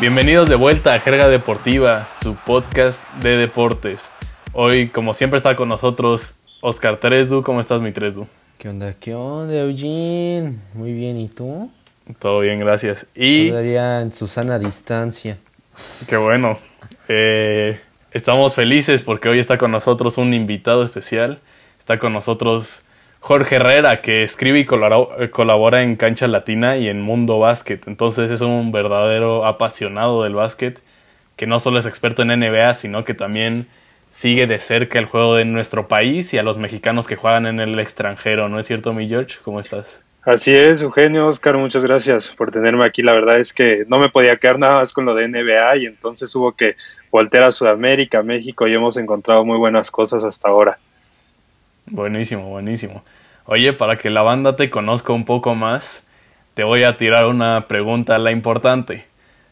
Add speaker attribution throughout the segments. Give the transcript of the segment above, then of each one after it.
Speaker 1: Bienvenidos de vuelta a Jerga Deportiva, su podcast de deportes. Hoy, como siempre, está con nosotros Oscar Tresdu. ¿Cómo estás, mi Tresdu?
Speaker 2: ¿Qué onda? ¿Qué onda, Eugene? Muy bien, ¿y tú?
Speaker 1: Todo bien, gracias. Y
Speaker 2: Todavía en su sana distancia.
Speaker 1: qué bueno. eh, estamos felices porque hoy está con nosotros un invitado especial. Está con nosotros Jorge Herrera, que escribe y colabora- en Cancha Latina y en Mundo Básquet. Entonces es un verdadero apasionado del básquet, que no solo es experto en NBA, sino que también sigue de cerca el juego de nuestro país y a los mexicanos que juegan en el extranjero. ¿No es cierto, mi George? ¿Cómo estás?
Speaker 3: Así es, Eugenio, Oscar, muchas gracias por tenerme aquí. La verdad es que no me podía quedar nada más con lo de NBA y entonces hubo que voltear a Sudamérica, México y hemos encontrado muy buenas cosas hasta ahora.
Speaker 1: Buenísimo, buenísimo. Oye, para que la banda te conozca un poco más, te voy a tirar una pregunta, la importante.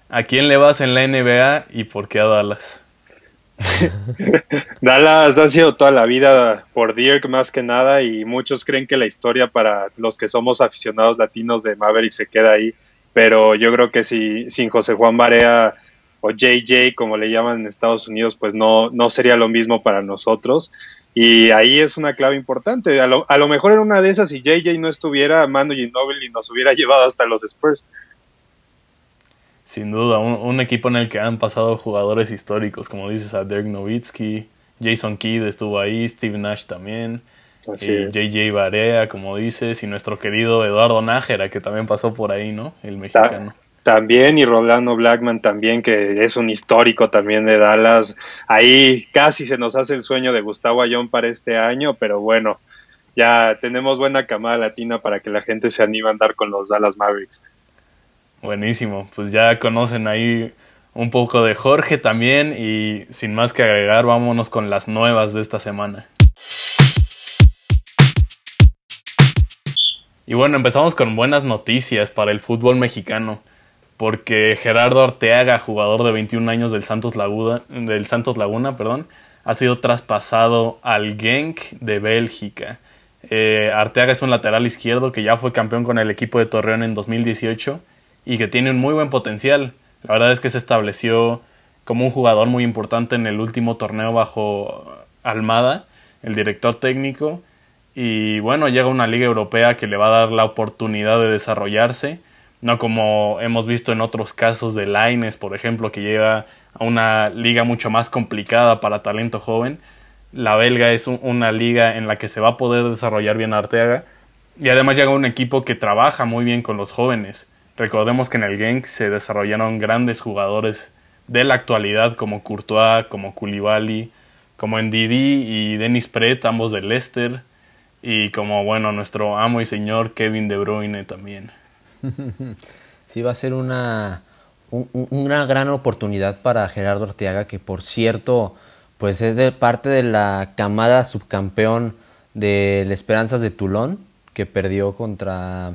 Speaker 1: ¿A quién le vas en la NBA y por qué a Dallas?
Speaker 3: Dallas ha sido toda la vida por Dirk más que nada y muchos creen que la historia para los que somos aficionados latinos de Maverick se queda ahí, pero yo creo que si sin José Juan Barea o JJ como le llaman en Estados Unidos, pues no, no sería lo mismo para nosotros. Y ahí es una clave importante. A lo, a lo mejor en una de esas, si JJ no estuviera, Manu Ginobili nos hubiera llevado hasta los Spurs.
Speaker 1: Sin duda, un, un equipo en el que han pasado jugadores históricos, como dices, a Dirk Nowitzki, Jason Kidd estuvo ahí, Steve Nash también, eh. JJ Barea, como dices, y nuestro querido Eduardo Nájera, que también pasó por ahí, ¿no? El mexicano.
Speaker 3: También, y Rolando Blackman también, que es un histórico también de Dallas. Ahí casi se nos hace el sueño de Gustavo Ayón para este año, pero bueno, ya tenemos buena camada latina para que la gente se anime a andar con los Dallas Mavericks.
Speaker 1: Buenísimo, pues ya conocen ahí un poco de Jorge también y sin más que agregar, vámonos con las nuevas de esta semana. Y bueno, empezamos con buenas noticias para el fútbol mexicano, porque Gerardo Arteaga, jugador de 21 años del Santos Laguna, del Santos Laguna, perdón, ha sido traspasado al Genk de Bélgica. Eh, Arteaga es un lateral izquierdo que ya fue campeón con el equipo de Torreón en 2018 y que tiene un muy buen potencial. La verdad es que se estableció como un jugador muy importante en el último torneo bajo Almada, el director técnico. Y bueno, llega a una liga europea que le va a dar la oportunidad de desarrollarse, no como hemos visto en otros casos de Laines, por ejemplo, que llega a una liga mucho más complicada para talento joven. La belga es un- una liga en la que se va a poder desarrollar bien Arteaga y además llega un equipo que trabaja muy bien con los jóvenes. Recordemos que en el Genk se desarrollaron grandes jugadores de la actualidad como Courtois, como Koulibaly, como Ndidi y Dennis Pret, ambos de Leicester, y como bueno nuestro amo y señor Kevin De Bruyne también.
Speaker 2: Sí, va a ser una, un- un- una gran oportunidad para Gerardo Arteaga, que por cierto, pues es de parte de la camada subcampeón del Esperanzas de Toulon, que perdió contra,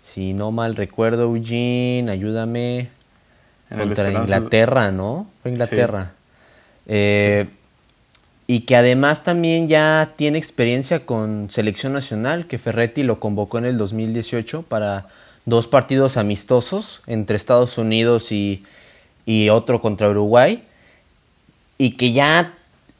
Speaker 2: si no mal recuerdo, Eugene, ayúdame,
Speaker 1: En
Speaker 2: contra Inglaterra, ¿no? Fue Inglaterra. Eh, Y que además también ya tiene experiencia con selección nacional, que Ferretti lo convocó en el 2018 para dos partidos amistosos entre Estados Unidos y, y otro contra Uruguay. Y que ya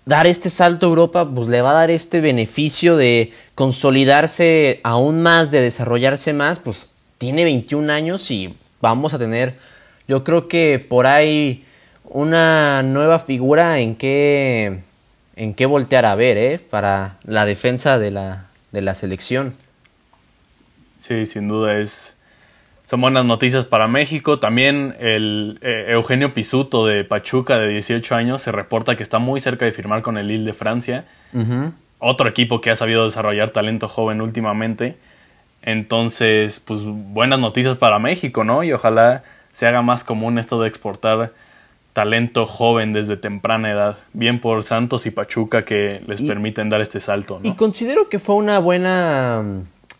Speaker 2: dar este salto a Europa, pues le va a dar este beneficio de consolidarse aún más, de desarrollarse más, pues tiene 21 años y vamos a tener, yo creo que por ahí una nueva figura en que en qué voltear a ver, ¿eh? Para la defensa de la, de la selección.
Speaker 1: Sí, sin duda es. Son buenas noticias para México. También el eh, Eugenio Pisuto de Pachuca, de 18 años, se reporta que está muy cerca de firmar con el Lille de Francia. Otro equipo que ha sabido desarrollar talento joven últimamente. Entonces, pues buenas noticias para México, ¿no? Y ojalá se haga más común esto de exportar talento joven desde temprana edad. Bien por Santos y Pachuca que les
Speaker 2: Y-
Speaker 1: permiten dar este salto,
Speaker 2: Y
Speaker 1: ¿no?
Speaker 2: considero que fue una buena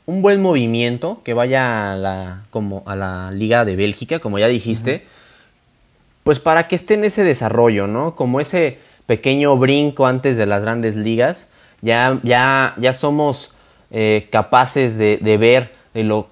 Speaker 2: un buen movimiento que vaya a la como a la Liga de Bélgica, como ya dijiste. Pues para que esté en ese desarrollo, ¿no? Como ese pequeño brinco antes de las grandes ligas, ya ya ya somos eh, capaces de, de ver de lo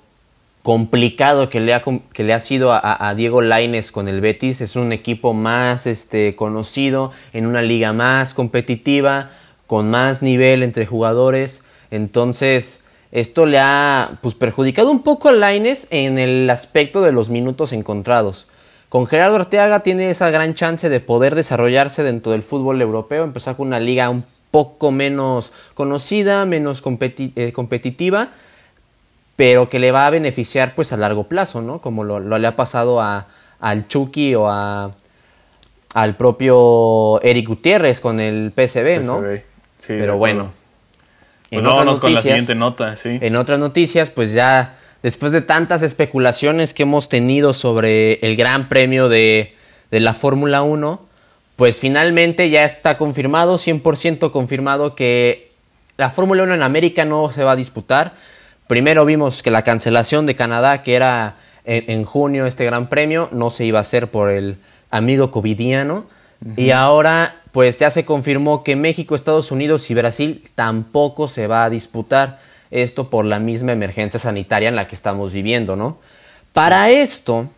Speaker 2: complicado que le ha, que le ha sido a, Diego Laines con el Betis. Es un equipo más este, conocido, en una liga más competitiva, con más nivel entre jugadores. Entonces, esto le ha pues, perjudicado un poco a Laines en el aspecto de los minutos encontrados. Con Gerardo Arteaga tiene esa gran chance de poder desarrollarse dentro del fútbol europeo, empezar con una liga un poco menos conocida, menos eh, competitiva pero que le va a beneficiar pues a largo plazo, ¿no? Como lo, le ha pasado a, al Chucky o a, al propio Eric Gutiérrez con el PSB, ¿no? Sí, pero bueno.
Speaker 1: Pues vámonos con la siguiente nota, sí.
Speaker 2: En otras noticias, pues ya después de tantas especulaciones que hemos tenido sobre el Gran Premio de, de la Fórmula 1, pues finalmente ya está confirmado, 100% confirmado que la Fórmula 1 en América no se va a disputar Primero vimos que la cancelación de Canadá, que era en, junio este gran premio, no se iba a hacer por el amigo covidiano. Y ahora, pues ya se confirmó que México, Estados Unidos y Brasil tampoco se va a disputar. Esto por la misma emergencia sanitaria en la que estamos viviendo, ¿no? Para esto,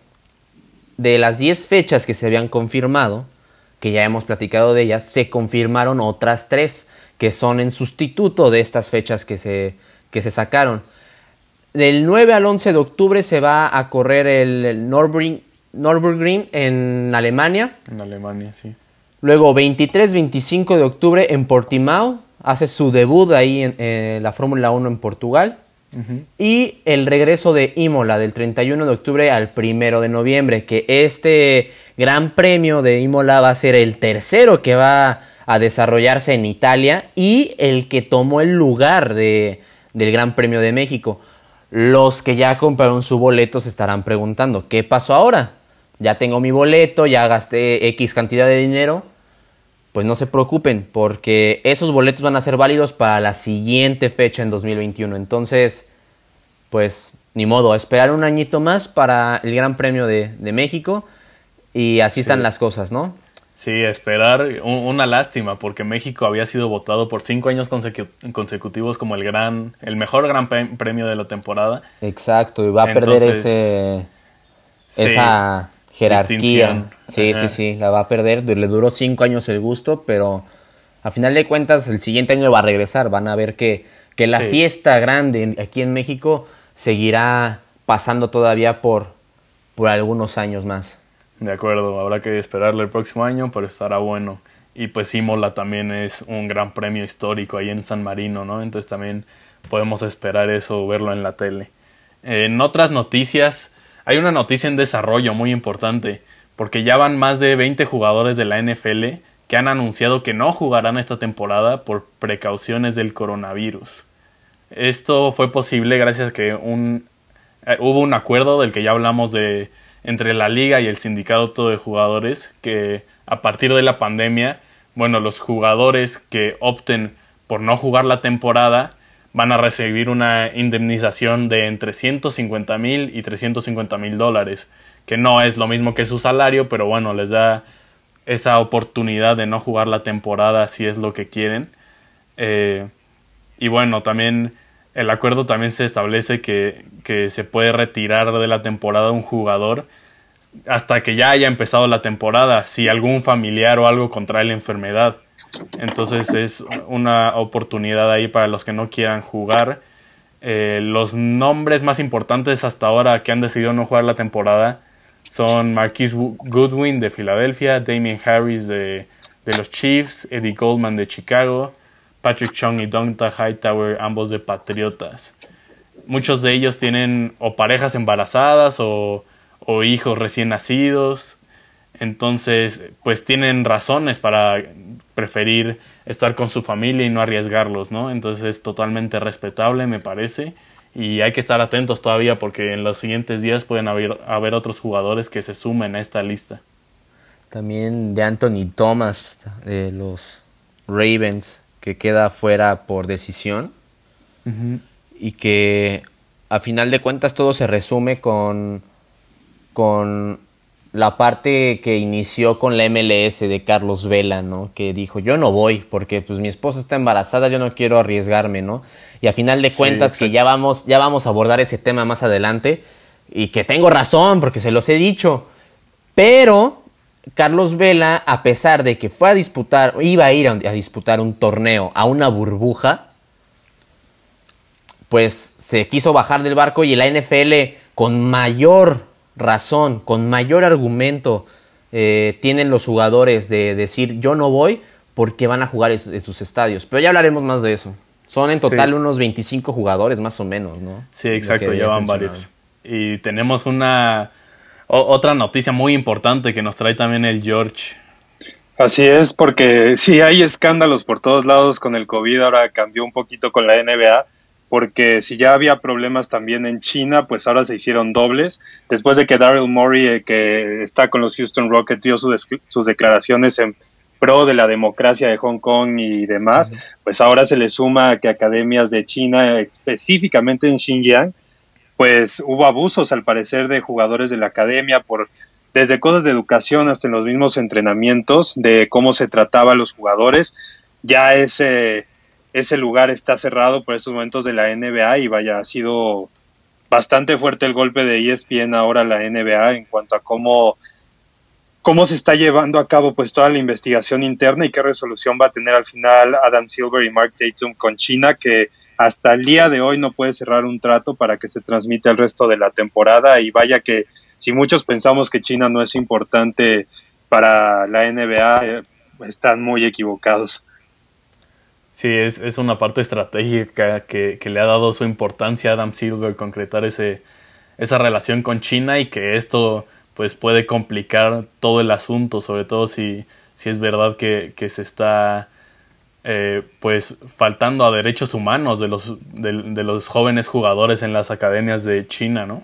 Speaker 2: de las 10 fechas que se habían confirmado, que ya hemos platicado de ellas, se confirmaron otras 3 que son en sustituto de estas fechas que se, que se sacaron. Del 9 al 11 de octubre se va a correr el Nürburgring en Alemania.
Speaker 1: En Alemania, sí.
Speaker 2: Luego 23-25 de octubre en Portimao. Hace su debut ahí en, la Fórmula 1 en Portugal. Y el regreso de Imola del 31 de octubre al 1 de noviembre. Que este gran premio de Imola va a ser el tercero que va a desarrollarse en Italia. Y el que tomó el lugar de, del Gran Premio de México. Los que ya compraron su boleto se estarán preguntando, ¿qué pasó ahora? Ya tengo mi boleto, ya gasté X cantidad de dinero. Pues no se preocupen, porque esos boletos van a ser válidos para la siguiente fecha en 2021. Entonces, pues ni modo, esperar un añito más para el Gran Premio de, México y así están las cosas, ¿no?
Speaker 1: Sí, esperar una lástima porque México había sido votado por cinco años consecutivos como el gran, el mejor gran premio de la temporada.
Speaker 2: Exacto, y va a perder ese, esa jerarquía. Sí, sí, sí, la va a perder. Le duró cinco años el gusto, pero a final de cuentas el siguiente año va a regresar. Van a ver que, que la fiesta grande aquí en México seguirá pasando todavía por, por algunos años más.
Speaker 1: De acuerdo, habrá que esperarle el próximo año, pero estará bueno. Y pues Imola también es un gran premio histórico ahí en San Marino, ¿no? Entonces también podemos esperar eso, verlo en la tele. En otras noticias, hay una noticia en desarrollo muy importante, porque ya van más de 20 jugadores de la NFL que han anunciado que no jugarán esta temporada por precauciones del coronavirus. Esto fue posible gracias a que un, eh, hubo un acuerdo del que ya hablamos de entre la liga y el sindicato de jugadores que a partir de la pandemia, bueno, los jugadores que opten por no jugar la temporada van a recibir una indemnización de entre 150 mil y 350 mil dólares, que no es lo mismo que su salario, pero bueno, les da esa oportunidad de no jugar la temporada si es lo que quieren. Eh, y bueno, también el acuerdo también se establece que, se puede retirar de la temporada un jugador hasta que ya haya empezado la temporada, si algún familiar o algo contrae la enfermedad. Entonces es una oportunidad ahí para los que no quieran jugar. Eh, los nombres más importantes hasta ahora que han decidido no jugar la temporada son Marquis Goodwin de Filadelfia, Damien Harris de, de los Chiefs, Eddie Goldman de Chicago, Patrick Chung y Donta Hightower, ambos de Patriotas. Muchos de ellos tienen o parejas embarazadas o, hijos recién nacidos. Entonces, pues tienen razones para preferir estar con su familia y no arriesgarlos, ¿no? Entonces es totalmente respetable, me parece. Y hay que estar atentos todavía porque en los siguientes días pueden haber, haber otros jugadores que se sumen a esta lista.
Speaker 2: También de Anthony Thomas, de los Ravens, que queda fuera por decisión y que a final de cuentas todo se resume con, con la parte que inició con la MLS de Carlos Vela, ¿no? Que dijo, yo no voy porque pues mi esposa está embarazada, yo no quiero arriesgarme, ¿no? Y a final de cuentas que ya vamos, ya vamos a abordar ese tema más adelante, y que tengo razón porque se los he dicho. Pero Carlos Vela, a pesar de que fue a disputar, iba a ir a, disputar un torneo a una burbuja, pues se quiso bajar del barco y la NFL con mayor razón, con mayor argumento, eh, tienen los jugadores de decir yo no voy porque van a jugar en, sus estadios. Pero ya hablaremos más de eso. Son en total unos 25 jugadores más o menos, ¿no?
Speaker 1: Sí, exacto, ya van varios. Y tenemos una otra noticia muy importante que nos trae también el George.
Speaker 3: Así es, porque sí hay escándalos por todos lados con el COVID, ahora cambió un poquito con la NBA, porque si ya había problemas también en China, pues ahora se hicieron dobles. Después de que Daryl Morey, eh, que está con los Houston Rockets, dio sus declaraciones en pro de la democracia de Hong Kong y demás, pues ahora se le suma que academias de China, específicamente en Xinjiang, pues hubo abusos al parecer de jugadores de la academia por desde cosas de educación hasta en los mismos entrenamientos de cómo se trataba a los jugadores. Ya ese, ese lugar está cerrado por estos momentos de la NBA y vaya, ha sido bastante fuerte el golpe de ESPN ahora la NBA en cuanto a cómo, cómo se está llevando a cabo pues toda la investigación interna y qué resolución va a tener al final Adam Silver y Mark Tatum con China que hasta el día de hoy no puede cerrar un trato para que se transmita el resto de la temporada y vaya que si muchos pensamos que China no es importante para la NBA, eh, están muy equivocados.
Speaker 1: Sí, es, es una parte estratégica que, que, le ha dado su importancia a Adam Silver concretar ese, esa relación con China y que esto pues puede complicar todo el asunto, sobre todo si, si es verdad que, que se está eh, pues faltando a derechos humanos de los, de, los jóvenes jugadores en las academias de China, ¿no?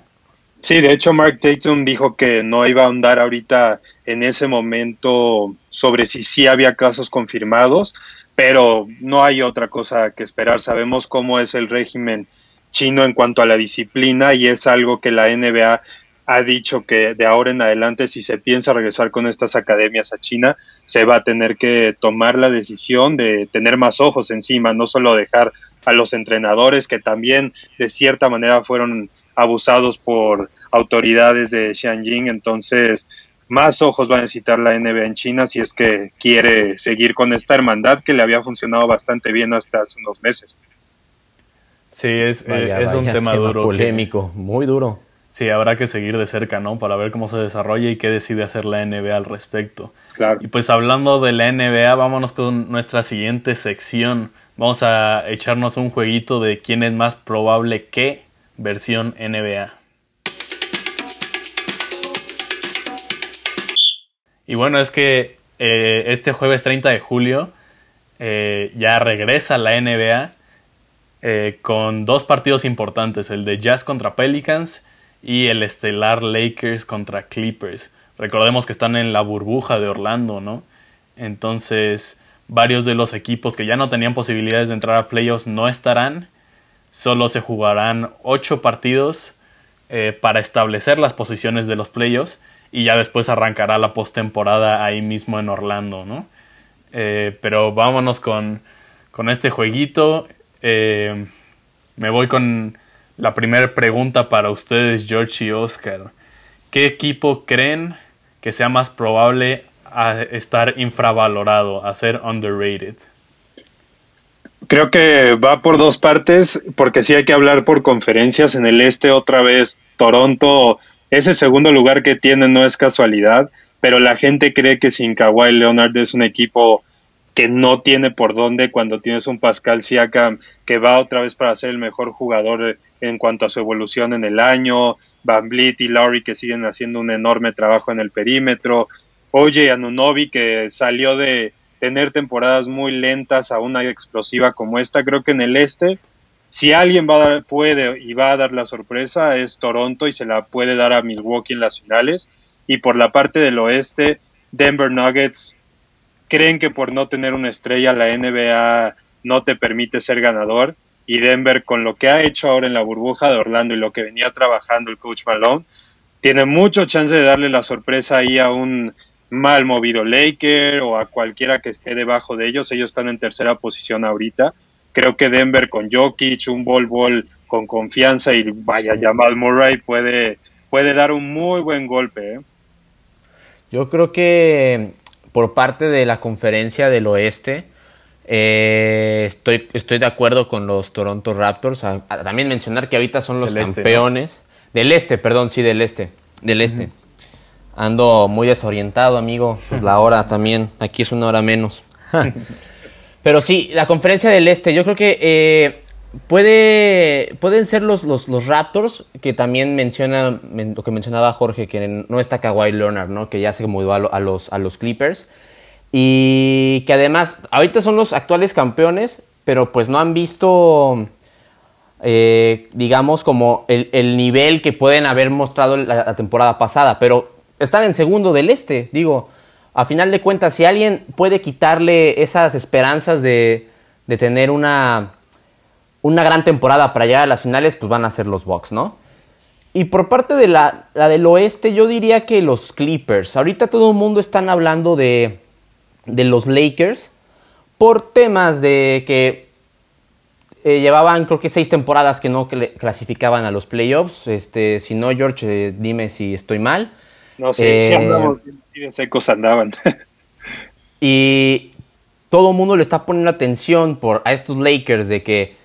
Speaker 3: Sí, de hecho Mark Tatum dijo que no iba a ahondar ahorita en ese momento sobre si sí había casos confirmados, pero no hay otra cosa que esperar. Sabemos cómo es el régimen chino en cuanto a la disciplina y es algo que la NBA ha dicho que de ahora en adelante, si se piensa regresar con estas academias a China, se va a tener que tomar la decisión de tener más ojos encima, no solo dejar a los entrenadores que también de cierta manera fueron abusados por autoridades de Xianjin, entonces más ojos va a necesitar la NBA en China si es que quiere seguir con esta hermandad que le había funcionado bastante bien hasta hace unos meses.
Speaker 1: Sí, es, eh, es un tema, duro.
Speaker 2: Polémico, muy duro.
Speaker 1: Sí, habrá que seguir de cerca, ¿no? Para ver cómo se desarrolla y qué decide hacer la NBA al respecto.
Speaker 3: Claro.
Speaker 1: Y pues hablando de la NBA, vámonos con nuestra siguiente sección. Vamos a echarnos un jueguito de quién es más probable que versión NBA. Y bueno, es que eh, este jueves 30 de julio eh, ya regresa la NBA eh, con dos partidos importantes, el de Jazz contra Pelicans y el estelar Lakers contra Clippers. Recordemos que están en la burbuja de Orlando, ¿no? Entonces, varios de los equipos que ya no tenían posibilidades de entrar a playoffs no estarán. Solo se jugarán ocho partidos para establecer las posiciones de los playoffs y ya después arrancará la postemporada ahí mismo en Orlando, ¿no? Eh, pero vámonos con, con este jueguito. Eh, me voy con la primera pregunta para ustedes, George y Oscar. ¿Qué equipo creen que sea más probable a estar infravalorado, a ser underrated?
Speaker 3: Creo que va por dos partes, porque sí hay que hablar por conferencias. En el este, otra vez, Toronto, ese segundo lugar que tiene no es casualidad, pero la gente cree que sin Kawhi Leonard es un equipo que no tiene por dónde cuando tienes un Pascal Siakam que va otra vez para ser el mejor jugador en cuanto a su evolución en el año, Van y Laurie que siguen haciendo un enorme trabajo en el perímetro, Oye Anunobi que salió de tener temporadas muy lentas a una explosiva como esta, creo que en el este si alguien va a dar, puede y va a dar la sorpresa es Toronto y se la puede dar a Milwaukee en las finales y por la parte del oeste Denver Nuggets creen que por no tener una estrella la NBA no te permite ser ganador y Denver con lo que ha hecho ahora en la burbuja de Orlando y lo que venía trabajando el coach Malone, tiene mucho chance de darle la sorpresa ahí a un mal movido Laker o a cualquiera que esté debajo de ellos. Ellos están en tercera posición ahorita. Creo que Denver con Jokic, un bol bol con confianza y vaya, Jamal Murray puede puede dar un muy buen golpe. ¿eh?
Speaker 2: Yo creo que por parte de la conferencia del oeste, eh, estoy, estoy de acuerdo con los Toronto Raptors. también mencionar que ahorita son los este, campeones. Del este, perdón, sí, del este. Del este. Ando muy desorientado, amigo. Pues la hora también. Aquí es una hora menos. Pero sí, la conferencia del este. Yo creo que eh, puede, pueden ser los, los, Raptors, que también menciona lo que mencionaba Jorge, que no está Kawhi Leonard, ¿no? Que ya se mudó a, los, a los Clippers. Y que además, ahorita son los actuales campeones, pero pues no han visto, eh, digamos, como el, nivel que pueden haber mostrado la, temporada pasada. Pero están en segundo del este, digo. A final de cuentas, si alguien puede quitarle esas esperanzas de, de tener una, una gran temporada para llegar a las finales, pues van a ser los Bucks, ¿no? Y por parte de la, la, del oeste, yo diría que los Clippers. Ahorita todo el mundo están hablando de, de los Lakers por temas de que eh, llevaban creo que seis temporadas que no clasificaban a los playoffs. Este, si no, George, eh, dime si estoy mal.
Speaker 3: No, sí, sí eh, de secos andaban.
Speaker 2: y todo el mundo le está poniendo atención por, a estos Lakers de que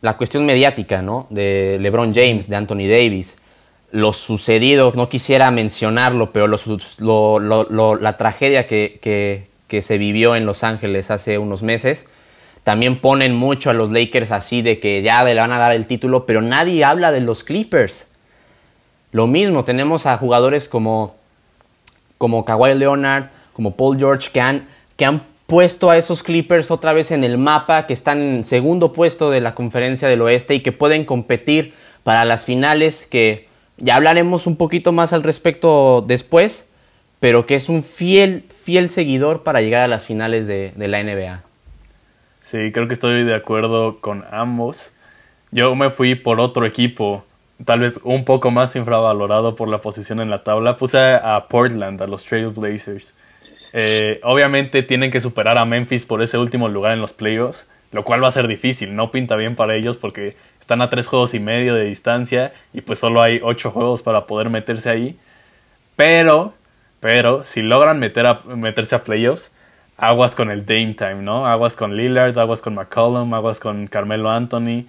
Speaker 2: la cuestión mediática, ¿no? De LeBron James, de Anthony Davis, lo sucedido, no quisiera mencionarlo, pero la tragedia que, que se vivió en Los Ángeles hace unos meses. También ponen mucho a los Lakers así de que ya le van a dar el título, pero nadie habla de los Clippers. Lo mismo, tenemos a jugadores como, como Kawhi Leonard, como Paul George, que han, que han puesto a esos Clippers otra vez en el mapa, que están en segundo puesto de la conferencia del oeste y que pueden competir para las finales, que ya hablaremos un poquito más al respecto después, pero que es un fiel, fiel seguidor para llegar a las finales de, la NBA.
Speaker 1: Sí, creo que estoy de acuerdo con ambos. Yo me fui por otro equipo, tal vez un poco más infravalorado por la posición en la tabla. Puse a Portland, a los Trail Blazers. Eh, obviamente tienen que superar a Memphis por ese último lugar en los playoffs, lo cual va a ser difícil. No pinta bien para ellos porque están a tres juegos y medio de distancia y pues solo hay ocho juegos para poder meterse ahí. Pero pero si logran meter a, meterse a playoffs, aguas con el Dame Time, ¿no? Aguas con Lillard, aguas con McCollum, aguas con Carmelo Anthony.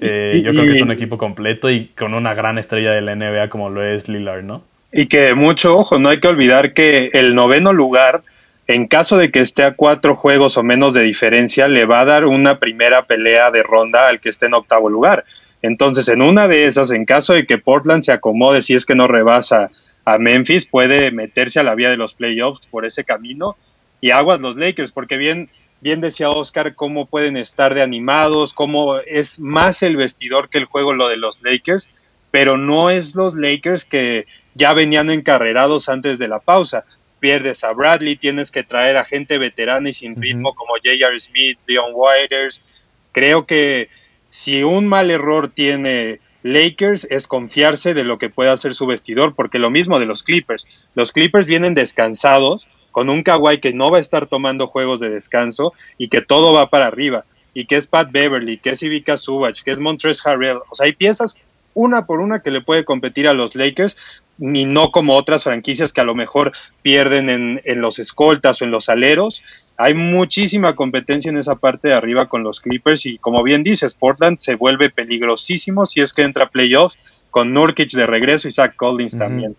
Speaker 1: Eh, yo creo que es un equipo completo y con una gran estrella de la NBA como lo es Lillard, ¿no?
Speaker 3: Y que mucho ojo, no hay que olvidar que el noveno lugar, en caso de que esté a cuatro juegos o menos de diferencia, le va a dar una primera pelea de ronda al que esté en octavo lugar. Entonces, en una de esas, en caso de que Portland se acomode, si es que no rebasa a Memphis, puede meterse a la vía de los playoffs por ese camino y aguas los Lakers, porque bien, bien decía Oscar cómo pueden estar de animados, cómo es más el vestidor que el juego lo de los Lakers, pero no es los Lakers que ya venían encarrerados antes de la pausa. Pierdes a Bradley, tienes que traer a gente veterana y sin ritmo como J.R. Smith, Dion Whiters. Creo que si un mal error tiene Lakers es confiarse de lo que puede hacer su vestidor, porque lo mismo de los Clippers. Los Clippers vienen descansados, con un Kawhi que no va a estar tomando juegos de descanso y que todo va para arriba. Y que es Pat Beverly, que es Ivica Subach, que es Montrezl Harrell. O sea, hay piezas una por una que le puede competir a los Lakers ni no como otras franquicias que a lo mejor pierden en, en, los escoltas o en los aleros. Hay muchísima competencia en esa parte de arriba con los Clippers y como bien dices, Portland se vuelve peligrosísimo si es que entra a playoffs con Nurkic de regreso y Zach Collins también.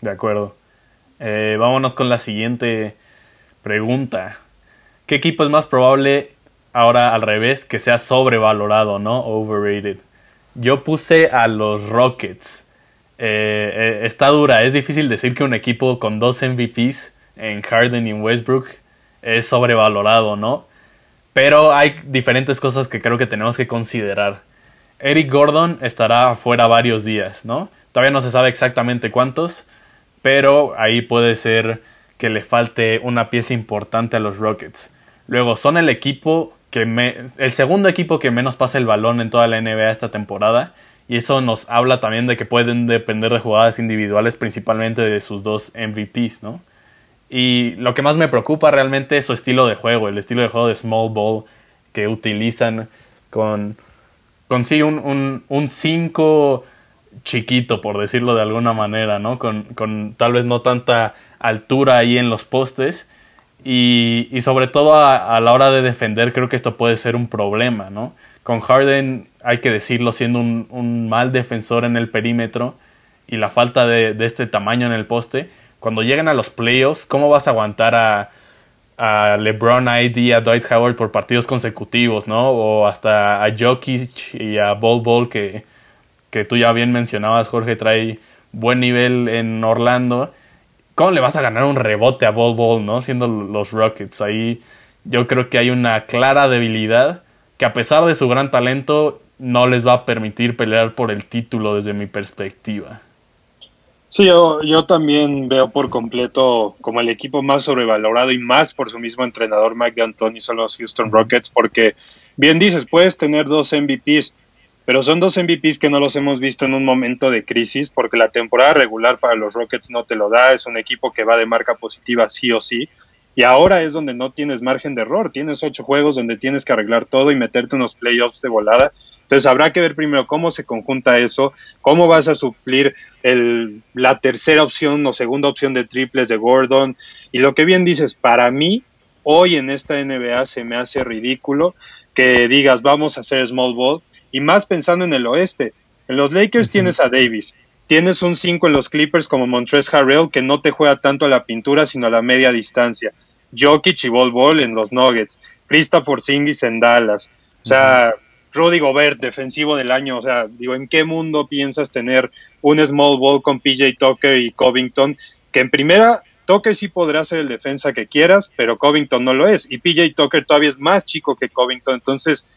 Speaker 1: De acuerdo. Eh, vámonos con la siguiente pregunta. ¿Qué equipo es más probable ahora al revés que sea sobrevalorado, no? Overrated. Yo puse a los Rockets. Eh, eh, está dura, es difícil decir que un equipo con dos MVPs en Harden y en Westbrook es sobrevalorado, ¿no? Pero hay diferentes cosas que creo que tenemos que considerar. Eric Gordon estará fuera varios días, ¿no? Todavía no se sabe exactamente cuántos, pero ahí puede ser que le falte una pieza importante a los Rockets. Luego, son el equipo que el segundo equipo que menos pasa el balón en toda la NBA esta temporada y eso nos habla también de que pueden depender de jugadas individuales, principalmente de sus dos MVPs, ¿no? Y lo que más me preocupa realmente es su estilo de juego, el estilo de juego de small ball que utilizan con, sí un 5, chiquito, por decirlo de alguna manera, ¿no? Con, con tal vez no tanta altura ahí en los postes. Y, y sobre todo a, la hora de defender, creo que esto puede ser un problema, ¿no? Con Harden, hay que decirlo, siendo un, un mal defensor en el perímetro y la falta de, de, este tamaño en el poste, cuando llegan a los playoffs, ¿cómo vas a aguantar a, a LeBron ID, a Dwight Howard por partidos consecutivos, ¿no? O hasta a Jokic y a Bol Bol, que, que tú ya bien mencionabas, Jorge, trae buen nivel en Orlando ¿cómo le vas a ganar un rebote a Ball Ball, no? Siendo los Rockets. Ahí yo creo que hay una clara debilidad que a pesar de su gran talento no les va a permitir pelear por el título desde mi perspectiva.
Speaker 3: Sí, yo, yo también veo por completo como el equipo más sobrevalorado y más por su mismo entrenador Mike D'Antoni son los Houston Rockets porque bien dices, puedes tener dos MVPs, pero son dos MVPs que no los hemos visto en un momento de crisis, porque la temporada regular para los Rockets no te lo da, es un equipo que va de marca positiva sí o sí, y ahora es donde no tienes margen de error, tienes ocho juegos donde tienes que arreglar todo y meterte unos playoffs de volada, entonces habrá que ver primero cómo se conjunta eso, cómo vas a suplir el, la tercera opción o segunda opción de triples de Gordon, y lo que bien dices, para mí, hoy en esta NBA se me hace ridículo que digas vamos a hacer small ball, y más pensando en el oeste. En los Lakers tienes a Davis, tienes un 5 en los Clippers como Montrez Harrell que no te juega tanto a la pintura sino a la media distancia. Jokic y Bol Bol en los Nuggets, Krista Porzingis en Dallas. O sea, Rudy Gobert, defensivo del año. O sea, digo, ¿en qué mundo piensas tener un small ball con PJ Tucker y Covington? Que en primera, Tucker sí podrá ser el defensa que quieras, pero Covington no lo es. Y PJ Tucker todavía es más chico que Covington. Entonces,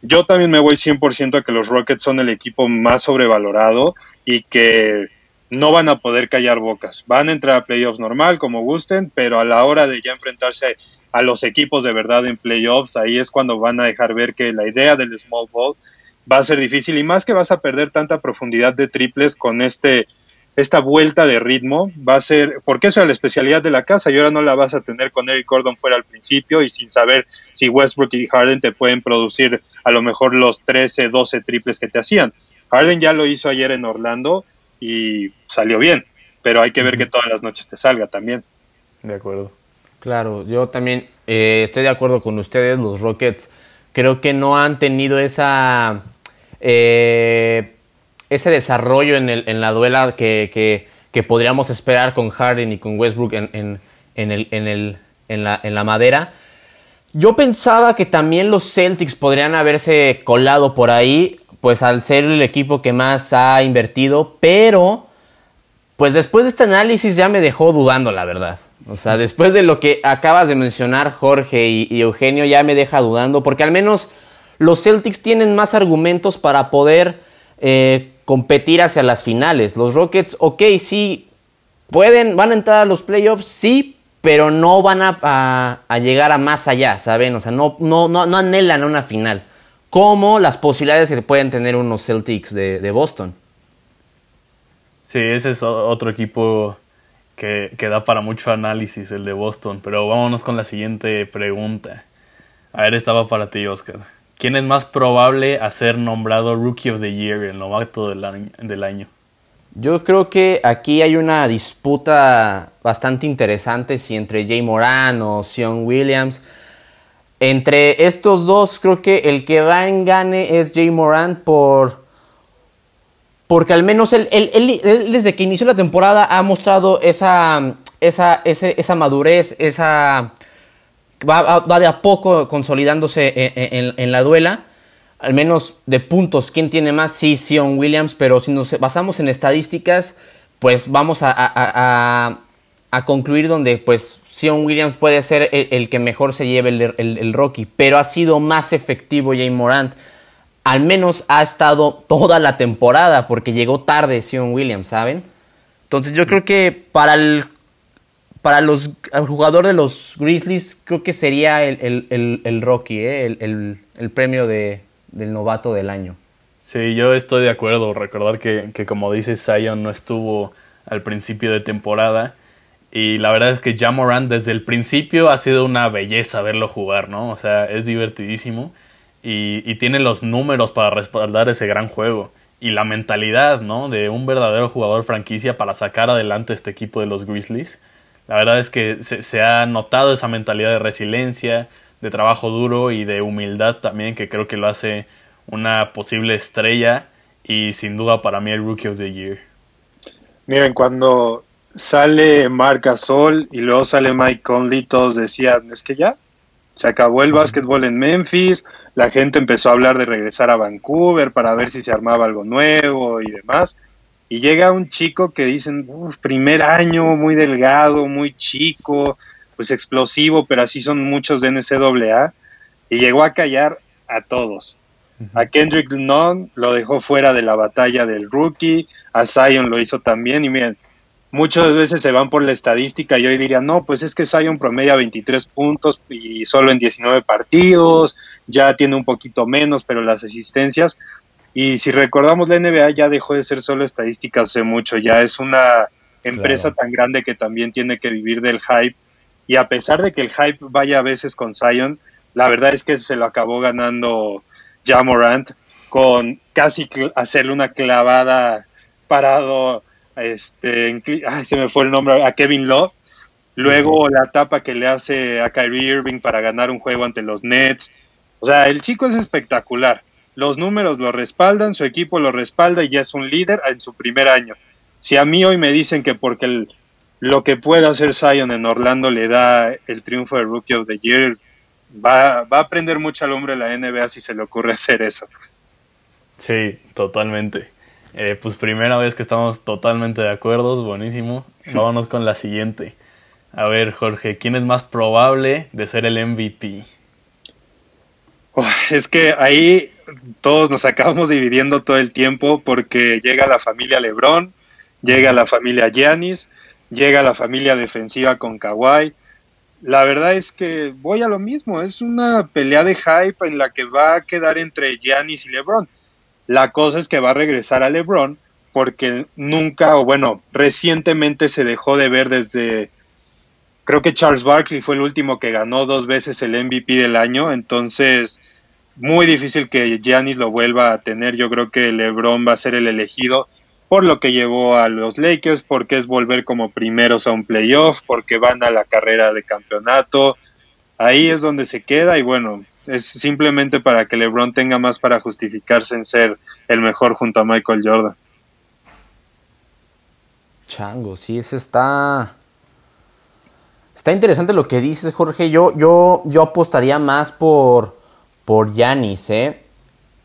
Speaker 3: yo también me voy 100% a que los Rockets son el equipo más sobrevalorado y que no van a poder callar bocas. Van a entrar a playoffs normal, como gusten, pero a la hora de ya enfrentarse a los equipos de verdad en playoffs, ahí es cuando van a dejar ver que la idea del small ball va a ser difícil y más que vas a perder tanta profundidad de triples con este esta vuelta de ritmo va a ser, porque eso era la especialidad de la casa y ahora no la vas a tener con Eric Gordon fuera al principio y sin saber si Westbrook y Harden te pueden producir a lo mejor los 13, 12 triples que te hacían. Harden ya lo hizo ayer en Orlando y salió bien, pero hay que ver que todas las noches te salga también.
Speaker 1: De acuerdo.
Speaker 2: Claro, yo también eh, estoy de acuerdo con ustedes, los Rockets creo que no han tenido esa... Eh, ese desarrollo en, la duela que, que, podríamos esperar con Harden y con Westbrook en, en, la, en la madera. Yo pensaba que también los Celtics podrían haberse colado por ahí, pues al ser el equipo que más ha invertido, pero pues después de este análisis ya me dejó dudando, la verdad. O sea, después de lo que acabas de mencionar, Jorge y, Eugenio, ya me deja dudando, porque al menos los Celtics tienen más argumentos para poder eh, competir hacia las finales. Los Rockets, ok, sí, pueden, van a entrar a los playoffs, sí, pero no van a, llegar a más allá, ¿saben? O sea, no, no, no, anhelan una final. Como las posibilidades que pueden tener unos Celtics de, Boston.
Speaker 1: Sí, ese es otro equipo que, da para mucho análisis, el de Boston. Pero vámonos con la siguiente pregunta. A ver, estaba para ti, Oscar. ¿Quién es más probable a ser nombrado Rookie of the Year, el novato del año, del año?
Speaker 2: Yo creo que aquí hay una disputa bastante interesante si entre Jay Moran o Sion Williams. Entre estos dos, creo que el que va en gane es Jay Moran por. Porque al menos él, desde que inició la temporada ha mostrado esa, esa, esa madurez, esa va, de a poco consolidándose en, la duela. Al menos de puntos, ¿quién tiene más? Sí, Sion Williams, pero si nos basamos en estadísticas, pues vamos a, concluir donde pues Sion Williams puede ser el, que mejor se lleve el, Rocky, pero ha sido más efectivo Jay Morant. Al menos ha estado toda la temporada porque llegó tarde Sion Williams, ¿saben? Entonces yo creo que para el para los el jugador de los Grizzlies, creo que sería el, Rocky, ¿eh? el, premio de, del novato del año.
Speaker 1: Sí, yo estoy de acuerdo. Recordar que, que, como dice Zion, no estuvo al principio de temporada. Y la verdad es que Jamoran desde el principio ha sido una belleza verlo jugar, ¿no? O sea, es divertidísimo. Y, y tiene los números para respaldar ese gran juego. y la mentalidad, ¿no? De un verdadero jugador franquicia para sacar adelante este equipo de los Grizzlies. La verdad es que se, ha notado esa mentalidad de resiliencia, de trabajo duro y de humildad también, que creo que lo hace una posible estrella y sin duda para mí el Rookie of the Year.
Speaker 3: Miren, cuando sale Marc Gasol y luego sale Mike Conley, todos decían, es que ya, se acabó el básquetbol en Memphis, la gente empezó a hablar de regresar a Vancouver para ver si se armaba algo nuevo y demás. Y llega un chico que dicen, primer año, muy delgado, muy chico, pues explosivo, pero así son muchos de NCAA. Y llegó a callar a todos. A Kendrick Nunn lo dejó fuera de la batalla del rookie, a Zion lo hizo también. Y miren, muchas veces se van por la estadística y hoy dirían, no, pues es que Zion promedia 23 puntos y solo en 19 partidos, ya tiene un poquito menos, pero las asistencias, y si recordamos la NBA ya dejó de ser solo estadísticas hace mucho, ya es una empresa tan grande que también tiene que vivir del hype, y a pesar de que el hype vaya a veces con Zion, la verdad es que se lo acabó ganando Jamorant con casi hacerle una clavada parado este, ay, se me fue el nombre, a Kevin Love. Luego la tapa que le hace a Kyrie Irving para ganar un juego ante los Nets. O sea, el chico es espectacular. Los números lo respaldan, su equipo lo respalda y ya es un líder en su primer año. Si a mí hoy me dicen que porque lo que puede hacer Zion en Orlando le da el triunfo de Rookie of the Year, va, va a aprender mucho al hombre la NBA si se le ocurre hacer eso.
Speaker 1: Sí, totalmente. Eh, pues primera vez que estamos totalmente de acuerdo, buenísimo. Vámonos con la siguiente. A ver, Jorge, ¿quién es más probable de ser el MVP?
Speaker 3: es que ahí todos nos acabamos dividiendo todo el tiempo porque llega la familia Lebron, llega la familia Giannis, llega la familia defensiva con Kawhi. La verdad es que voy a lo mismo, es una pelea de hype en la que va a quedar entre Giannis y LeBron. La cosa es que va a regresar a LeBron porque nunca, o bueno, recientemente se dejó de ver desde, creo que Charles Barkley fue el último que ganó dos veces el MVP del año, entonces muy difícil que Giannis lo vuelva a tener, yo creo que LeBron va a ser el elegido por lo que llevó a los Lakers, porque es volver como primeros a un playoff, porque van a la carrera de campeonato, ahí es donde se queda y bueno, es simplemente para que LeBron tenga más para justificarse en ser el mejor junto a Michael Jordan.
Speaker 2: Chango, sí, eso está. Está interesante lo que dices, Jorge. Yo, yo, yo apostaría más por, por Giannis, ¿eh?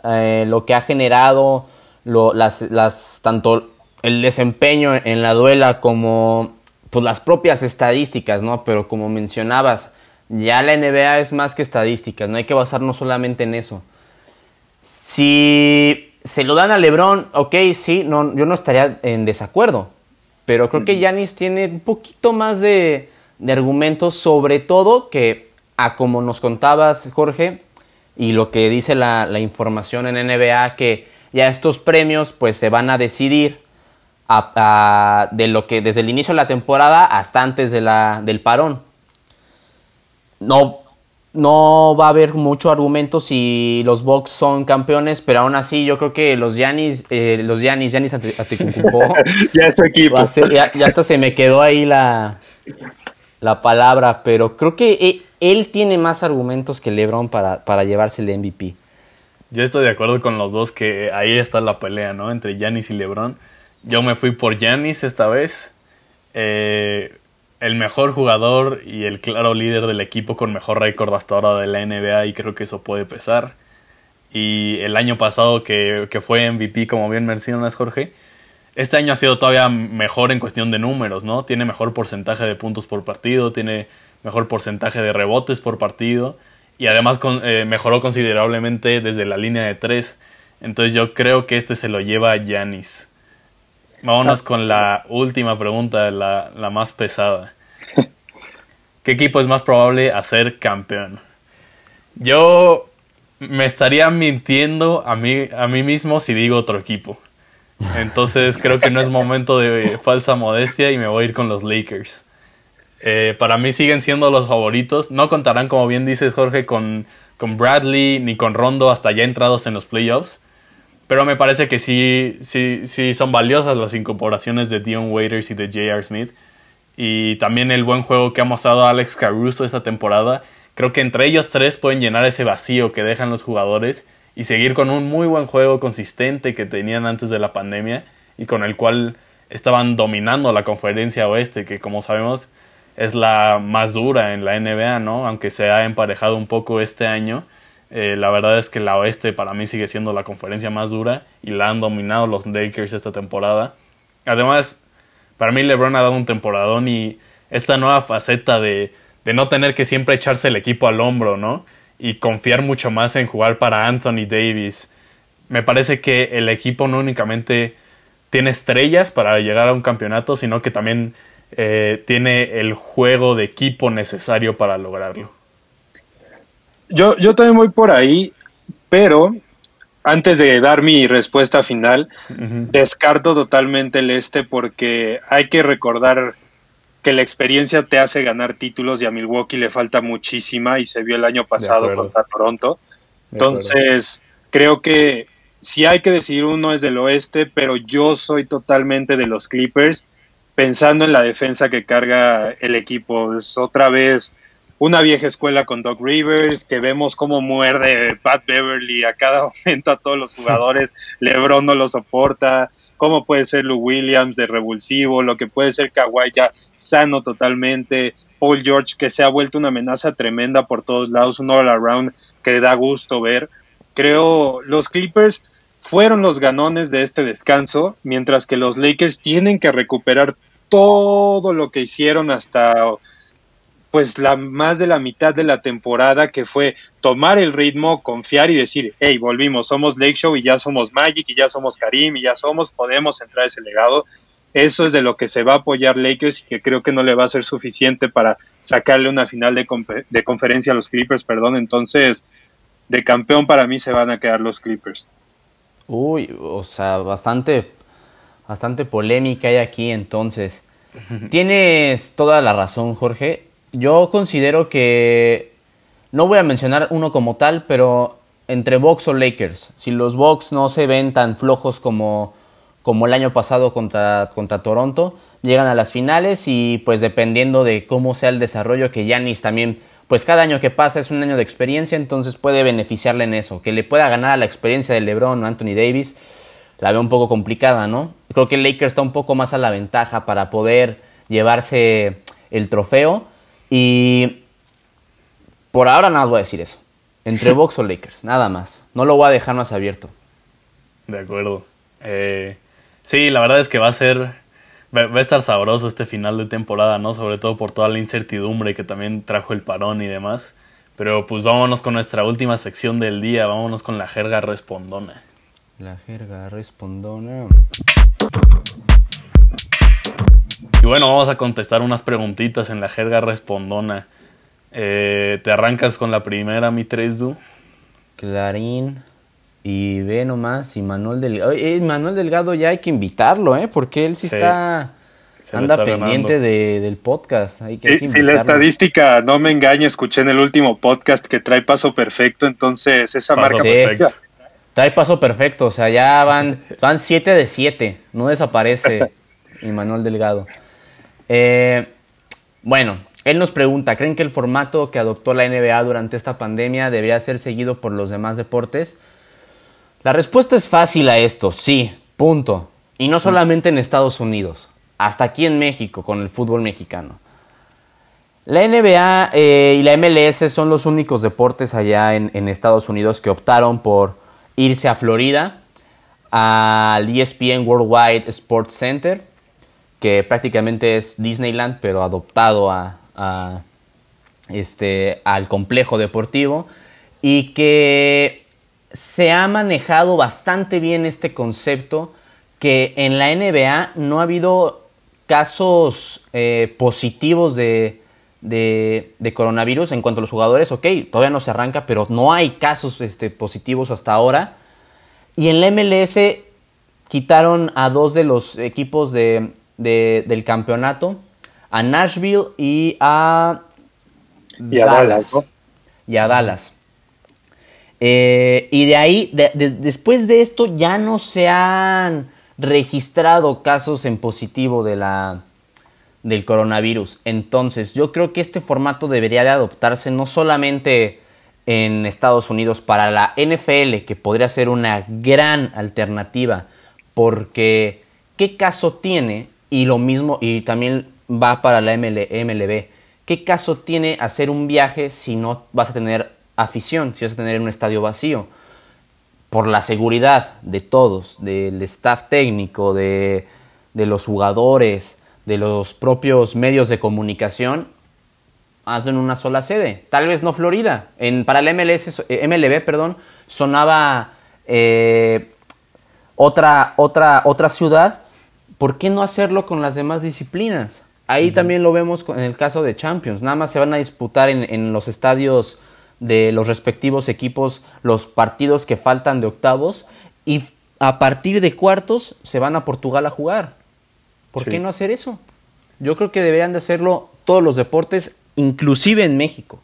Speaker 2: ¿eh? lo que ha generado, las, las, tanto el desempeño en la duela como pues, las propias estadísticas, ¿no? Pero como mencionabas, ya la NBA es más que estadísticas, no hay que basarnos solamente en eso. Si se lo dan a LeBron, ok, sí, no, yo no estaría en desacuerdo. Pero creo que Yanis tiene un poquito más de, argumentos, sobre todo que, a como nos contabas, Jorge, y lo que dice la, información en NBA, que ya estos premios pues se van a decidir de lo que desde el inicio de la temporada hasta antes de la, del parón no, no va a haber mucho argumento si los Bucks son campeones, pero aún así yo creo que los Giannis, eh, los Giannis, Giannis
Speaker 3: ya es tu equipo.
Speaker 2: ya, hasta se me quedó ahí la, la palabra, pero creo que e, él, tiene más argumentos que LeBron para, para llevarse el MVP.
Speaker 1: Yo estoy de acuerdo con los dos que ahí está la pelea, ¿no? Entre Giannis y LeBron. Yo me fui por Giannis esta vez. Eh, el mejor jugador y el claro líder del equipo con mejor récord hasta ahora de la NBA y creo que eso puede pesar. Y el año pasado que, fue MVP, como bien mencionas Jorge, este año ha sido todavía mejor en cuestión de números, ¿no? Tiene mejor porcentaje de puntos por partido, tiene mejor porcentaje de rebotes por partido y además eh, mejoró considerablemente desde la línea de tres. Entonces yo creo que este se lo lleva a Giannis. Vámonos con la última pregunta, la, la más pesada. ¿Qué equipo es más probable a ser campeón? Yo me estaría mintiendo a mí, a mí mismo si digo otro equipo. Entonces creo que no es momento de falsa modestia y me voy a ir con los Lakers. Eh, para mí siguen siendo los favoritos. No contarán, como bien dices Jorge, con, con Bradley ni con Rondo hasta ya entrados en los playoffs Pero me parece que sí, sí, sí son valiosas las incorporaciones de Dion Waiters y de J.R. Smith. Y también el buen juego que ha mostrado Alex Caruso esta temporada. Creo que entre ellos tres pueden llenar ese vacío que dejan los jugadores y seguir con un muy buen juego consistente que tenían antes de la pandemia y con el cual estaban dominando la conferencia oeste, que como sabemos es la más dura en la NBA, ¿no? Aunque se ha emparejado un poco este año eh, la verdad es que la oeste para mí sigue siendo la conferencia más dura y la han dominado los Lakers esta temporada. Además, para mí LeBron ha dado un temporadón y esta nueva faceta de, de no tener que siempre echarse el equipo al hombro, ¿no? Y confiar mucho más en jugar para Anthony Davis. Me parece que el equipo no únicamente tiene estrellas para llegar a un campeonato, sino que también eh, tiene el juego de equipo necesario para lograrlo.
Speaker 3: Yo, yo también voy por ahí, pero antes de dar mi respuesta final, descarto totalmente el este porque hay que recordar que la experiencia te hace ganar títulos y a Milwaukee le falta muchísima y se vio el año pasado contra Toronto. Entonces, creo que si hay que decidir uno es del oeste, pero yo soy totalmente de los Clippers pensando en la defensa que carga el equipo. Es otra vez una vieja escuela con Doc Rivers, que vemos cómo muerde Pat Beverly a cada momento a todos los jugadores, LeBron no lo soporta, cómo puede ser Lou Williams de revulsivo, lo que puede ser Kawhi ya sano totalmente, Paul George que se ha vuelto una amenaza tremenda por todos lados, un all around que da gusto ver. Creo los Clippers fueron los ganones de este descanso, mientras que los Lakers tienen que recuperar todo lo que hicieron hasta pues la más de la mitad de la temporada que fue tomar el ritmo, confiar y decir, hey, volvimos, somos Lake Show y ya somos Magic y ya somos Karim y ya somos, podemos entrar a ese legado. Eso es de lo que se va a apoyar Lakers y que creo que no le va a ser suficiente para sacarle una final de, de conferencia a los Clippers, perdón. Entonces, de campeón para mí se van a quedar los Clippers.
Speaker 2: Uy, o sea, bastante, bastante polémica hay aquí entonces. Tienes toda la razón, Jorge yo considero que no voy a mencionar uno como tal, pero entre Bucks o Lakers, si los Bucks no se ven tan flojos como, como el año pasado contra, contra Toronto, llegan a las finales y pues dependiendo de cómo sea el desarrollo, que Yanis también, pues cada año que pasa es un año de experiencia, entonces puede beneficiarle en eso, que le pueda ganar a la experiencia de LeBron o Anthony Davis, la veo un poco complicada, ¿no? Creo que Lakers está un poco más a la ventaja para poder llevarse el trofeo y por ahora nada más voy a decir eso. Entre Box o Lakers, nada más. No lo voy a dejar más abierto.
Speaker 1: De acuerdo. Eh, sí, la verdad es que va a ser. Va a estar sabroso este final de temporada, ¿no? Sobre todo por toda la incertidumbre que también trajo el parón y demás. Pero pues vámonos con nuestra última sección del día. Vámonos con la jerga respondona.
Speaker 2: La jerga respondona.
Speaker 1: Y bueno, vamos a contestar unas preguntitas en la jerga respondona. Eh, ¿Te arrancas con la primera, mi 3Du?
Speaker 2: Clarín. Y ve nomás, y Manuel Delgado. Eh, Manuel Delgado ya hay que invitarlo, ¿eh? Porque él sí, está. anda pendiente del podcast. Hay que,
Speaker 3: si la estadística no me engaña, escuché en el último podcast que trae paso perfecto, entonces esa marca perfecta.
Speaker 2: Trae paso perfecto, o sea, ya van, van 7 de 7, no desaparece Manuel Delgado. Eh, bueno, él nos pregunta, ¿creen que el formato que adoptó la NBA durante esta pandemia debería ser seguido por los demás deportes? La respuesta es fácil a esto, sí, punto. Y no solamente en Estados Unidos, hasta aquí en México con el fútbol mexicano. La NBA eh, y la MLS son los únicos deportes allá en, en Estados Unidos que optaron por irse a Florida, al ESPN Worldwide Sports Center, que prácticamente es Disneyland, pero adoptado a, este, al complejo deportivo, y que se ha manejado bastante bien este concepto, que en la NBA no ha habido casos eh, positivos de, de, coronavirus en cuanto a los jugadores, ok, todavía no se arranca, pero no hay casos este, positivos hasta ahora. Y en la MLS quitaron a dos de los equipos de, del campeonato, a Nashville y a,
Speaker 3: Dallas.
Speaker 2: Y a Dallas. Eh, y de ahí, después de esto, ya no se han registrado casos en positivo de la, del coronavirus. Entonces, yo creo que este formato debería de adoptarse no solamente en Estados Unidos para la NFL, que podría ser una gran alternativa, porque ¿qué caso tiene? Y lo mismo, y también va para la MLB, ¿qué caso tiene hacer un viaje si no vas a tener afición, si vas a tener un estadio vacío? Por la seguridad de todos, del staff técnico, de, de los jugadores, de los propios medios de comunicación, hazlo en una sola sede. Tal vez no Florida. En, para el MLS, eh, MLB perdón, sonaba eh, otra, otra, otra ciudad. ¿Por qué no hacerlo con las demás disciplinas? Ahí también lo vemos en el caso de Champions. Nada más se van a disputar en, en los estadios de los respectivos equipos los partidos que faltan de octavos y a partir de cuartos se van a Portugal a jugar. ¿Por qué no hacer eso? Yo creo que deberían de hacerlo todos los deportes inclusive en México.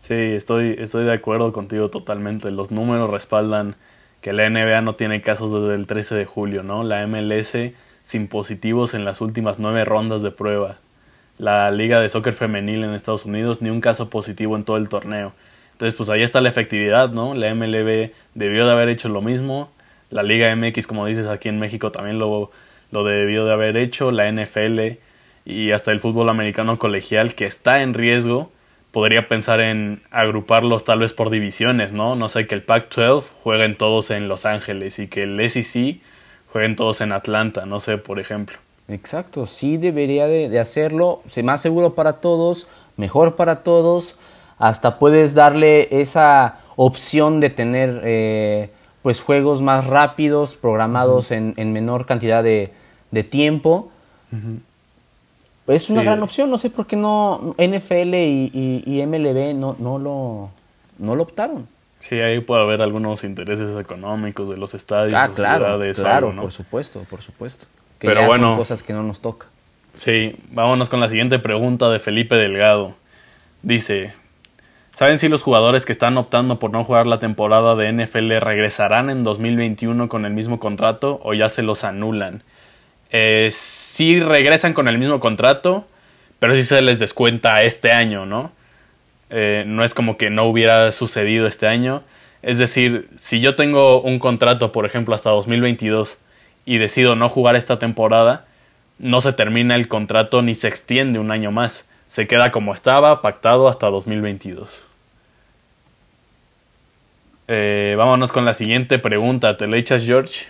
Speaker 1: Sí, estoy, estoy de acuerdo contigo totalmente. Los números respaldan que la NBA no tiene casos desde el 13 de julio, ¿no? La MLS sin positivos en las últimas nueve rondas de prueba. La Liga de Soccer Femenil en Estados Unidos, ni un caso positivo en todo el torneo. Entonces, pues ahí está la efectividad, ¿no? La MLB debió de haber hecho lo mismo. La Liga MX, como dices, aquí en México también lo, lo debió de haber hecho. La NFL y hasta el fútbol americano colegial que está en riesgo, podría pensar en agruparlos tal vez por divisiones, ¿no? No sé, que el Pac-12 jueguen todos en Los Ángeles y que el SEC jueguen todos en Atlanta, no sé, por ejemplo.
Speaker 2: Exacto, sí debería de, hacerlo, más seguro para todos, mejor para todos, hasta puedes darle esa opción de tener eh, pues juegos más rápidos, programados en, menor cantidad de, tiempo. Es una gran opción, no sé por qué no NFL y, MLB no, no, lo, no lo optaron.
Speaker 1: Sí, ahí puede haber algunos intereses económicos de los estadios,
Speaker 2: ah, claro, claro, por supuesto, por supuesto. Que Pero bueno, son cosas que no nos toca.
Speaker 1: Sí, vámonos con la siguiente pregunta de Felipe Delgado. Dice, ¿saben si los jugadores que están optando por no jugar la temporada de NFL regresarán en 2021 con el mismo contrato o ya se los anulan? Eh, sí regresan con el mismo contrato, pero sí se les descuenta este año, ¿no? Eh, no es como que no hubiera sucedido este año. Es decir, si yo tengo un contrato, por ejemplo, hasta 2022 y decido no jugar esta temporada, no se termina el contrato ni se extiende un año más. Se queda como estaba, pactado hasta 2022. Eh, vámonos con la siguiente pregunta. ¿Te la echas, George?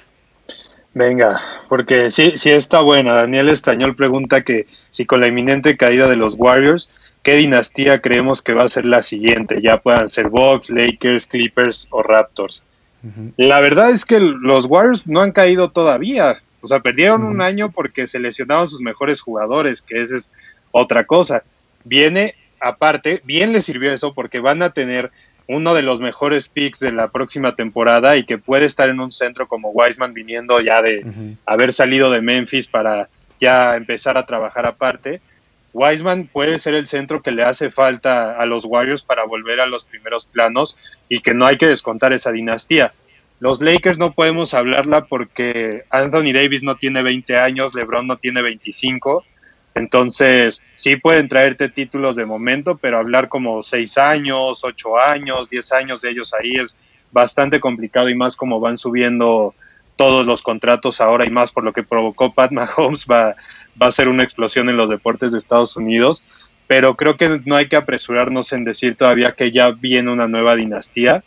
Speaker 3: Venga, porque sí, sí está buena. Daniel Estañol pregunta que si con la inminente caída de los Warriors, ¿qué dinastía creemos que va a ser la siguiente? Ya puedan ser Bucks, Lakers, Clippers o Raptors. La verdad es que los Warriors no han caído todavía. O sea, perdieron un año porque se lesionaron sus mejores jugadores, que esa es otra cosa. Viene aparte, bien les sirvió eso porque van a tener uno de los mejores picks de la próxima temporada y que puede estar en un centro como Wiseman viniendo ya de haber salido de Memphis para ya empezar a trabajar aparte. Wiseman puede ser el centro que le hace falta a los Warriors para volver a los primeros planos y que no hay que descontar esa dinastía. Los Lakers no podemos hablarla porque Anthony Davis no tiene 20 años, LeBron no tiene 25 entonces, sí pueden traerte títulos de momento, pero hablar como seis años, ocho años, diez años de ellos ahí es bastante complicado y más como van subiendo todos los contratos ahora y más por lo que provocó Pat Mahomes va, a ser una explosión en los deportes de Estados Unidos. Pero creo que no hay que apresurarnos en decir todavía que ya viene una nueva dinastía.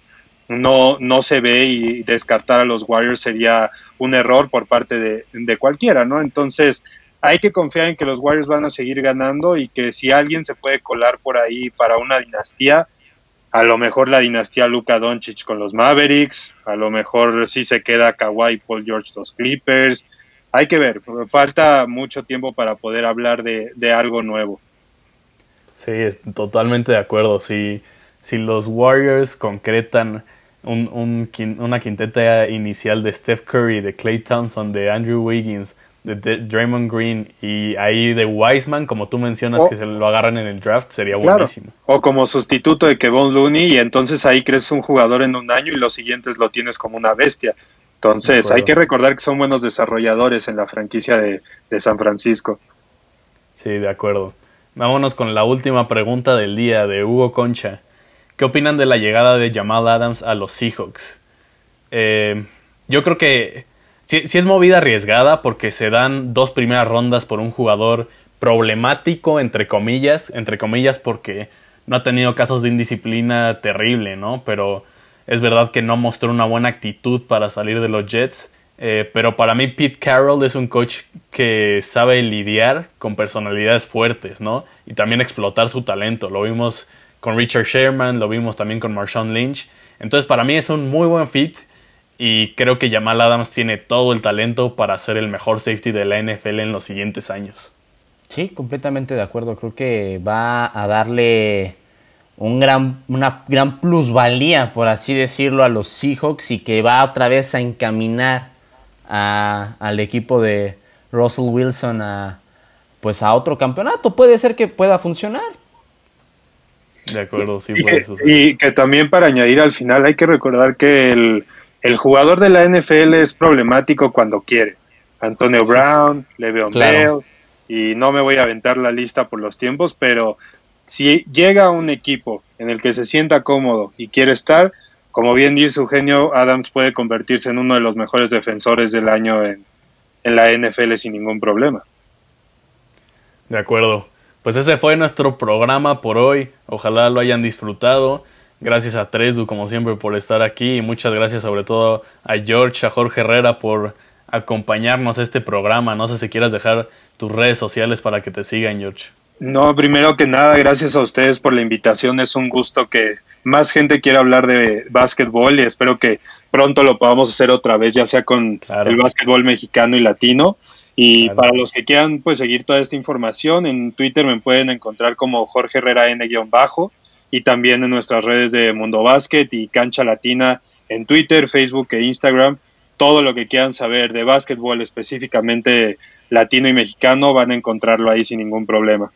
Speaker 3: No, no se ve y descartar a los Warriors sería un error por parte de cualquiera, ¿no? Entonces, hay que confiar en que los Warriors van a seguir ganando y que si alguien se puede colar por ahí para una dinastía, a lo mejor la dinastía Luka Doncic con los Mavericks, a lo mejor sí se queda Kawhi Paul George los Clippers. Hay que ver, falta mucho tiempo para poder hablar de, algo nuevo.
Speaker 1: Sí, totalmente de acuerdo. Si, si los Warriors concretan un, una quinteta inicial de Steph Curry, de Clay Thompson, de Andrew Wiggins, de, Draymond Green y ahí de Wiseman, como tú mencionas, que se lo agarran en el draft, sería buenísimo.
Speaker 3: O como sustituto de Kevon Looney y entonces ahí crees un jugador en un año y los siguientes lo tienes como una bestia. Entonces hay que recordar que son buenos desarrolladores en la franquicia de, de San Francisco.
Speaker 1: Sí, de acuerdo. Vámonos con la última pregunta del día de Hugo Concha. ¿Qué opinan de la llegada de Jamal Adams a los Seahawks? Eh, yo creo que si es movida arriesgada porque se dan dos primeras rondas por un jugador problemático, entre comillas, entre comillas porque no ha tenido casos de indisciplina terrible, ¿no? Pero es verdad que no mostró una buena actitud para salir de los Jets. Eh, pero para mí Pete Carroll es un coach que sabe lidiar con personalidades fuertes, ¿no? Y también explotar su talento. Lo vimos con Richard Sherman, lo vimos también con Marshawn Lynch. Entonces para mí es un muy buen fit y creo que Jamal Adams tiene todo el talento para ser el mejor safety de la NFL en los siguientes años.
Speaker 2: Sí, completamente de acuerdo. Creo que va a darle un gran, una gran plusvalía, por así decirlo, a los Seahawks y que va otra vez a encaminar al equipo de Russell Wilson a, pues a otro campeonato. Puede ser que pueda funcionar.
Speaker 1: De acuerdo, sí
Speaker 3: puede suceder. Y que también para añadir al final hay que recordar que el el jugador de la NFL es problemático cuando quiere. Antonio Brown, Le'Veon Bell, y no me voy a aventar la lista por los tiempos, pero si llega un equipo en el que se sienta cómodo y quiere estar, como bien dice Eugenio, Adams puede convertirse en uno de los mejores defensores del año en, en la NFL sin ningún problema.
Speaker 1: De acuerdo. Pues ese fue nuestro programa por hoy. Ojalá lo hayan disfrutado. Gracias a Tresdu, como siempre, por estar aquí. Y muchas gracias sobre todo a George, a Jorge Herrera por acompañarnos a este programa. No sé si quieras dejar tus redes sociales para que te sigan, George.
Speaker 3: No, primero que nada, gracias a ustedes por la invitación. Es un gusto que más gente quiera hablar de básquetbol y espero que pronto lo podamos hacer otra vez, ya sea con el básquetbol mexicano y latino. Y para los que quieran pues seguir toda esta información, en Twitter me pueden encontrar como Jorge Herrera N-bajo y también en nuestras redes de Mundo Básquet y Cancha Latina en Twitter, Facebook e Instagram. Todo lo que quieran saber de básquetbol específicamente latino y mexicano van a encontrarlo ahí sin ningún problema.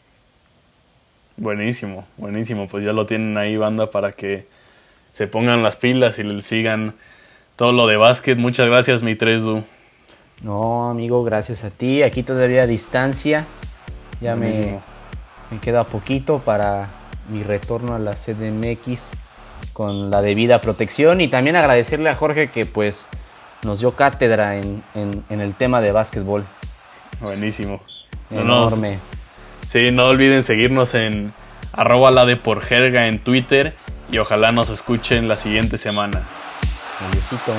Speaker 1: Buenísimo, buenísimo. Pues ya lo tienen ahí, banda, para que se pongan las pilas y le sigan todo lo de básquet. Muchas gracias, mi Tresdu.
Speaker 2: No, amigo, gracias a ti. Aquí todavía a distancia. Ya me, me queda poquito para mi retorno a la CDMX con la debida protección y también agradecerle a Jorge que pues nos dio cátedra en, el tema de básquetbol.
Speaker 1: Buenísimo.
Speaker 2: Enorme.
Speaker 1: sí, no olviden seguirnos en arroba la de por jerga en Twitter y ojalá nos escuchen la siguiente semana.
Speaker 2: Adiósito.